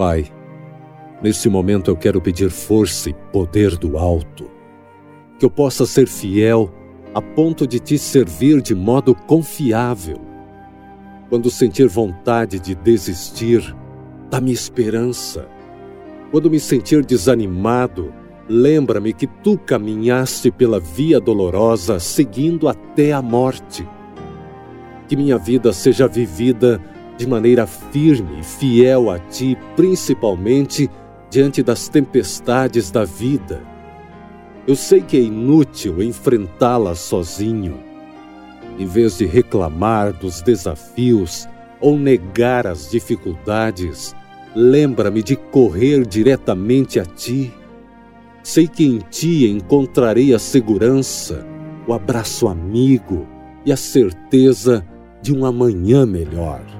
Pai, neste momento eu quero pedir força e poder do alto, que eu possa ser fiel a ponto de te servir de modo confiável. Quando sentir vontade de desistir, dá-me esperança. Quando me sentir desanimado, lembra-me que tu caminhaste pela via dolorosa, seguindo até a morte. Que minha vida seja vivida de maneira firme e fiel a ti, principalmente diante das tempestades da vida. Eu sei que é inútil enfrentá-las sozinho. Em vez de reclamar dos desafios ou negar as dificuldades, lembra-me de correr diretamente a ti Sei que em ti encontrarei a segurança, o abraço amigo e a certeza de um amanhã melhor.